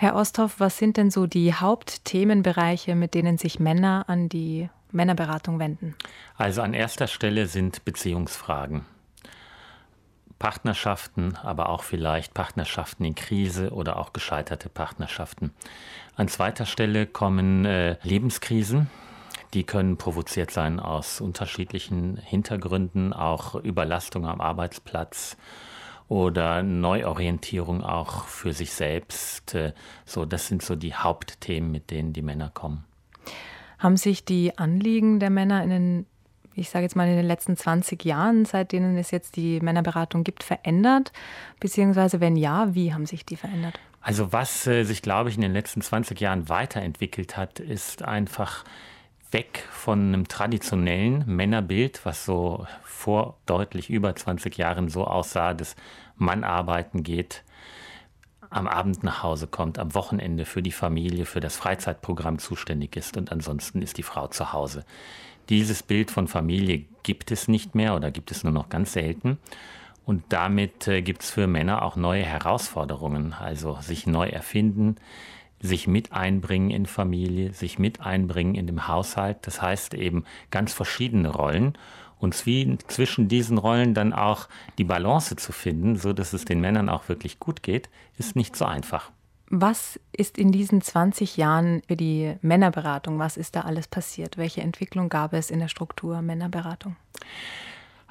Herr Osthoff, was sind denn so die Hauptthemenbereiche, mit denen sich Männer an die Männerberatung wenden? Also an erster Stelle sind Beziehungsfragen. Partnerschaften, aber auch vielleicht Partnerschaften in Krise oder auch gescheiterte Partnerschaften. An zweiter Stelle kommen äh, Lebenskrisen. Die können provoziert sein aus unterschiedlichen Hintergründen, auch Überlastung am Arbeitsplatz oder Neuorientierung auch für sich selbst. Äh, so, das sind so die Hauptthemen, mit denen die Männer kommen. Haben sich die Anliegen der Männer in den ich sage jetzt mal in den letzten 20 Jahren, seit denen es jetzt die Männerberatung gibt, verändert? Beziehungsweise wenn ja, wie haben sich die verändert? Also was äh, sich, glaube ich, in den letzten 20 Jahren weiterentwickelt hat, ist einfach weg von einem traditionellen Männerbild, was so vor deutlich über 20 Jahren so aussah, dass Mann arbeiten geht, am Abend nach Hause kommt, am Wochenende für die Familie, für das Freizeitprogramm zuständig ist und ansonsten ist die Frau zu Hause. Dieses Bild von Familie gibt es nicht mehr oder gibt es nur noch ganz selten. Und damit äh, gibt es für Männer auch neue Herausforderungen, also sich neu erfinden, sich mit einbringen in Familie, sich mit einbringen in dem Haushalt. Das heißt eben ganz verschiedene Rollen und zwischen diesen Rollen dann auch die Balance zu finden, so dass es den Männern auch wirklich gut geht, ist nicht so einfach. Was ist in diesen 20 Jahren für die Männerberatung, was ist da alles passiert? Welche Entwicklung gab es in der Struktur Männerberatung?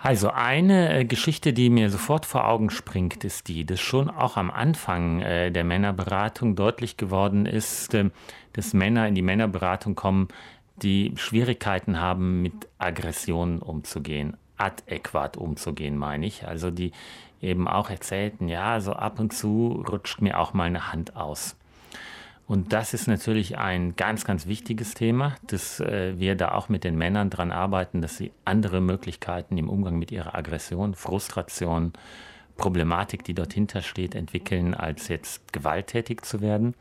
Also eine äh, Geschichte, die mir sofort vor Augen springt, ist die, dass schon auch am Anfang äh, der Männerberatung deutlich geworden ist, äh, dass Männer in die Männerberatung kommen, die Schwierigkeiten haben, mit Aggressionen umzugehen, adäquat umzugehen, meine ich. Also die eben auch erzählten, ja, so ab und zu rutscht mir auch mal eine Hand aus. Und das ist natürlich ein ganz, ganz wichtiges Thema, dass äh, wir da auch mit den Männern dran arbeiten, dass sie andere Möglichkeiten im Umgang mit ihrer Aggression, Frustration, Problematik, die dort hintersteht, entwickeln, als jetzt gewalttätig zu werden.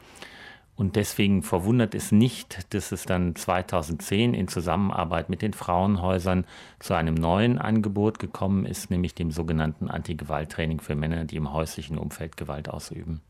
Und deswegen verwundert es nicht, dass es dann 2010 in Zusammenarbeit mit den Frauenhäusern zu einem neuen Angebot gekommen ist, nämlich dem sogenannten Anti-Gewalt-Training für Männer, die im häuslichen Umfeld Gewalt ausüben.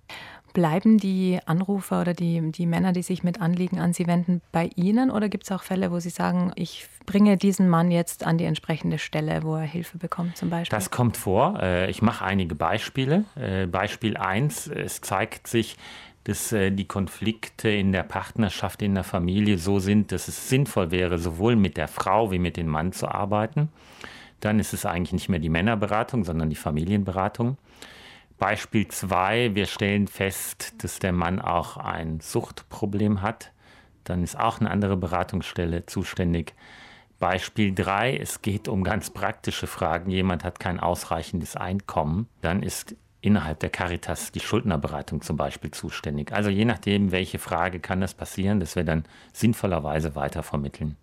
Bleiben die Anrufer oder die, die Männer, die sich mit Anliegen an Sie wenden, bei Ihnen oder gibt es auch Fälle, wo Sie sagen, ich bringe diesen Mann jetzt an die entsprechende Stelle, wo er Hilfe bekommt zum Beispiel? Das kommt vor. Äh, ich mache einige Beispiele. Äh, Beispiel 1, es zeigt sich, dass äh, die Konflikte in der Partnerschaft, in der Familie so sind, dass es sinnvoll wäre, sowohl mit der Frau wie mit dem Mann zu arbeiten. Dann ist es eigentlich nicht mehr die Männerberatung, sondern die Familienberatung. Beispiel 2, wir stellen fest, dass der Mann auch ein Suchtproblem hat. Dann ist auch eine andere Beratungsstelle zuständig. Beispiel 3, es geht um ganz praktische Fragen. Jemand hat kein ausreichendes Einkommen. Dann ist innerhalb der Caritas die Schuldnerberatung zum Beispiel zuständig. Also je nachdem, welche Frage kann das passieren, dass wir dann sinnvollerweise weitervermitteln.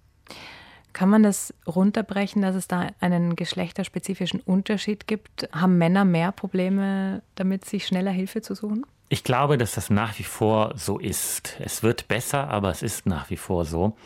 Kann man das runterbrechen, dass es da einen geschlechterspezifischen Unterschied gibt? Haben Männer mehr Probleme damit, sich schneller Hilfe zu suchen? Ich glaube, dass das nach wie vor so ist. Es wird besser, aber es ist nach wie vor so.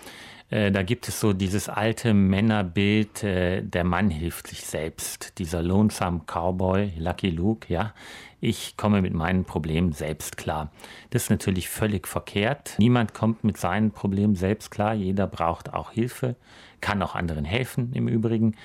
Äh, da gibt es so dieses alte Männerbild, äh, der Mann hilft sich selbst. Dieser Lonesome Cowboy, Lucky Luke, ja. Ich komme mit meinen Problemen selbst klar. Das ist natürlich völlig verkehrt. Niemand kommt mit seinen Problemen selbst klar. Jeder braucht auch Hilfe, kann auch anderen helfen im Übrigen.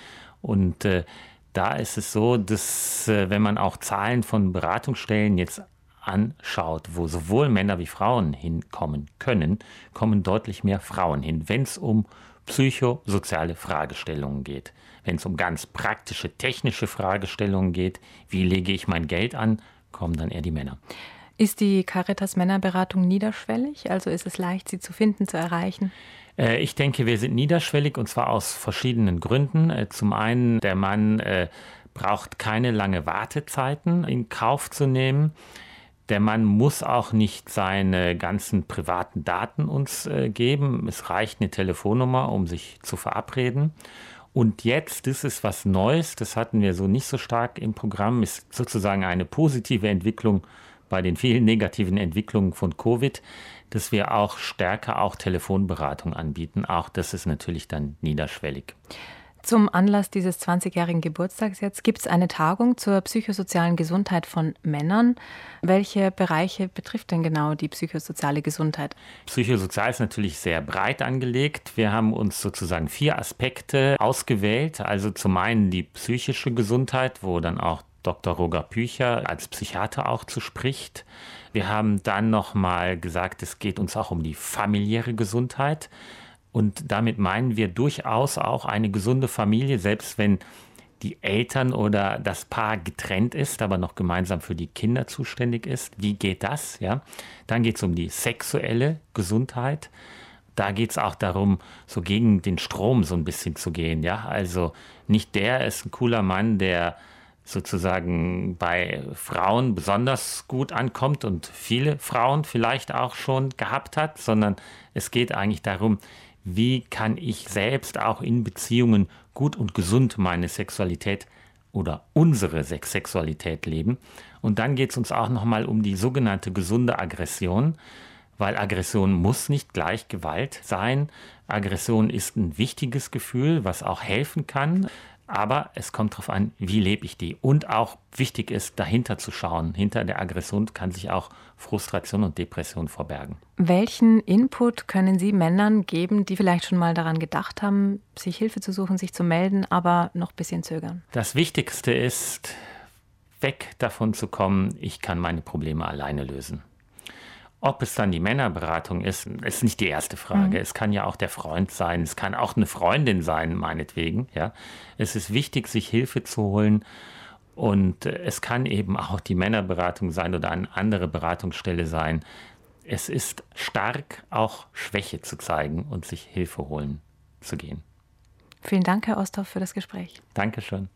Und äh, da ist es so, dass äh, wenn man auch Zahlen von Beratungsstellen jetzt anschaut, wo sowohl Männer wie Frauen hinkommen können, kommen deutlich mehr Frauen hin, wenn es um psychosoziale Fragestellungen geht. Wenn es um ganz praktische, technische Fragestellungen geht, wie lege ich mein Geld an, kommen dann eher die Männer. Ist die Caritas Männerberatung niederschwellig? Also ist es leicht, sie zu finden, zu erreichen? Äh, ich denke, wir sind niederschwellig und zwar aus verschiedenen Gründen. Äh, zum einen, der Mann äh, braucht keine lange Wartezeiten in Kauf zu nehmen. Der Mann muss auch nicht seine ganzen privaten Daten uns äh, geben. Es reicht eine Telefonnummer, um sich zu verabreden. Und jetzt, das ist was Neues, das hatten wir so nicht so stark im Programm, ist sozusagen eine positive Entwicklung bei den vielen negativen Entwicklungen von Covid, dass wir auch stärker auch Telefonberatung anbieten. Auch das ist natürlich dann niederschwellig. Zum Anlass dieses 20-jährigen Geburtstags jetzt gibt es eine Tagung zur psychosozialen Gesundheit von Männern. Welche Bereiche betrifft denn genau die psychosoziale Gesundheit? Psychosozial ist natürlich sehr breit angelegt. Wir haben uns sozusagen vier Aspekte ausgewählt. Also zum einen die psychische Gesundheit, wo dann auch Dr. Roger Pücher als Psychiater auch zu spricht. Wir haben dann nochmal gesagt, es geht uns auch um die familiäre Gesundheit. Und damit meinen wir durchaus auch eine gesunde Familie, selbst wenn die Eltern oder das Paar getrennt ist, aber noch gemeinsam für die Kinder zuständig ist. Wie geht das? Ja? Dann geht es um die sexuelle Gesundheit. Da geht es auch darum, so gegen den Strom so ein bisschen zu gehen. Ja? Also nicht der ist ein cooler Mann, der sozusagen bei Frauen besonders gut ankommt und viele Frauen vielleicht auch schon gehabt hat, sondern es geht eigentlich darum, wie kann ich selbst auch in Beziehungen gut und gesund meine Sexualität oder unsere Sexualität leben. Und dann geht es uns auch nochmal um die sogenannte gesunde Aggression, weil Aggression muss nicht gleich Gewalt sein. Aggression ist ein wichtiges Gefühl, was auch helfen kann. Aber es kommt darauf an, wie lebe ich die. Und auch wichtig ist, dahinter zu schauen. Hinter der Aggression kann sich auch Frustration und Depression verbergen. Welchen Input können Sie Männern geben, die vielleicht schon mal daran gedacht haben, sich Hilfe zu suchen, sich zu melden, aber noch ein bisschen zögern? Das Wichtigste ist, weg davon zu kommen, ich kann meine Probleme alleine lösen. Ob es dann die Männerberatung ist, ist nicht die erste Frage. Mhm. Es kann ja auch der Freund sein, es kann auch eine Freundin sein, meinetwegen. Ja. Es ist wichtig, sich Hilfe zu holen. Und es kann eben auch die Männerberatung sein oder eine andere Beratungsstelle sein. Es ist stark, auch Schwäche zu zeigen und sich Hilfe holen zu gehen. Vielen Dank, Herr Osthoff, für das Gespräch. Dankeschön.